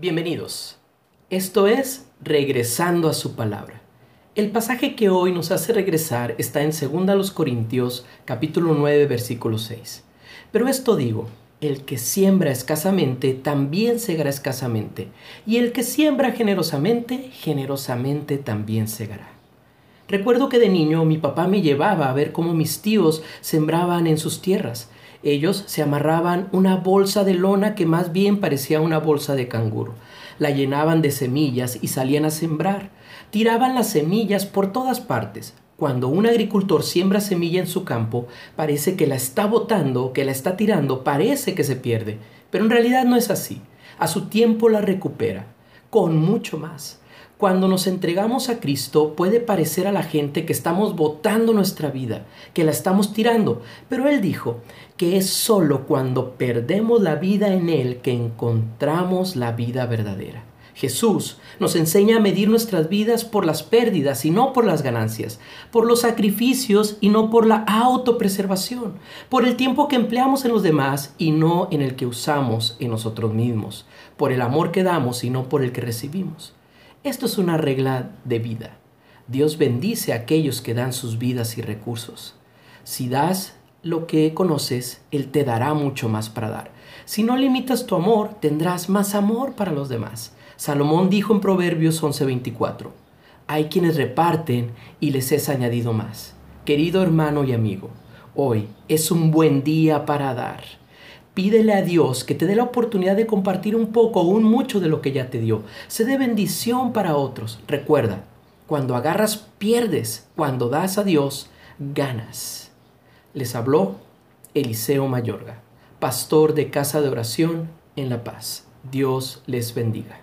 Bienvenidos. Esto es Regresando a su palabra. El pasaje que hoy nos hace regresar está en 2 Corintios capítulo 9 versículo 6. Pero esto digo, el que siembra escasamente también segará escasamente, y el que siembra generosamente, generosamente también segará. Recuerdo que de niño mi papá me llevaba a ver cómo mis tíos sembraban en sus tierras, ellos se amarraban una bolsa de lona que más bien parecía una bolsa de canguro. La llenaban de semillas y salían a sembrar. Tiraban las semillas por todas partes. Cuando un agricultor siembra semilla en su campo, parece que la está botando, que la está tirando, parece que se pierde. Pero en realidad no es así. A su tiempo la recupera, con mucho más. Cuando nos entregamos a Cristo puede parecer a la gente que estamos botando nuestra vida, que la estamos tirando, pero Él dijo que es solo cuando perdemos la vida en Él que encontramos la vida verdadera. Jesús nos enseña a medir nuestras vidas por las pérdidas y no por las ganancias, por los sacrificios y no por la autopreservación, por el tiempo que empleamos en los demás y no en el que usamos en nosotros mismos, por el amor que damos y no por el que recibimos. Esto es una regla de vida. Dios bendice a aquellos que dan sus vidas y recursos. Si das lo que conoces, Él te dará mucho más para dar. Si no limitas tu amor, tendrás más amor para los demás. Salomón dijo en Proverbios 11:24, hay quienes reparten y les es añadido más. Querido hermano y amigo, hoy es un buen día para dar. Pídele a Dios que te dé la oportunidad de compartir un poco o un mucho de lo que ya te dio. Sé de bendición para otros. Recuerda, cuando agarras pierdes, cuando das a Dios ganas. Les habló Eliseo Mayorga, pastor de Casa de Oración en La Paz. Dios les bendiga.